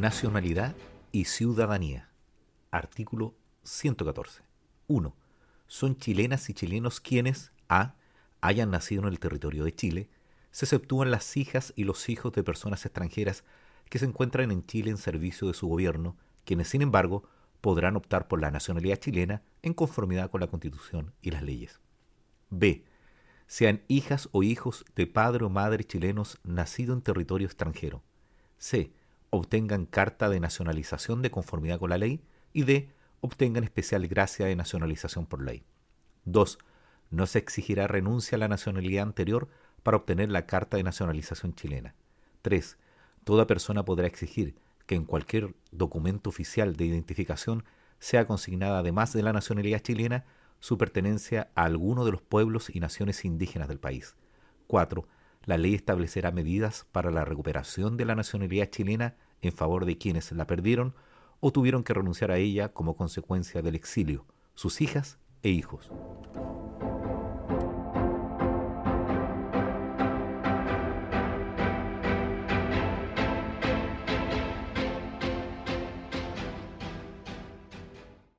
Nacionalidad y ciudadanía. Artículo 114. 1. Son chilenas y chilenos quienes a. hayan nacido en el territorio de Chile, se exceptúan las hijas y los hijos de personas extranjeras que se encuentran en Chile en servicio de su gobierno, quienes sin embargo podrán optar por la nacionalidad chilena en conformidad con la Constitución y las leyes. B. Sean hijas o hijos de padre o madre chilenos nacido en territorio extranjero. C obtengan carta de nacionalización de conformidad con la ley y D. obtengan especial gracia de nacionalización por ley. 2. No se exigirá renuncia a la nacionalidad anterior para obtener la carta de nacionalización chilena. 3. Toda persona podrá exigir que en cualquier documento oficial de identificación sea consignada además de la nacionalidad chilena su pertenencia a alguno de los pueblos y naciones indígenas del país. 4 la ley establecerá medidas para la recuperación de la nacionalidad chilena en favor de quienes la perdieron o tuvieron que renunciar a ella como consecuencia del exilio, sus hijas e hijos.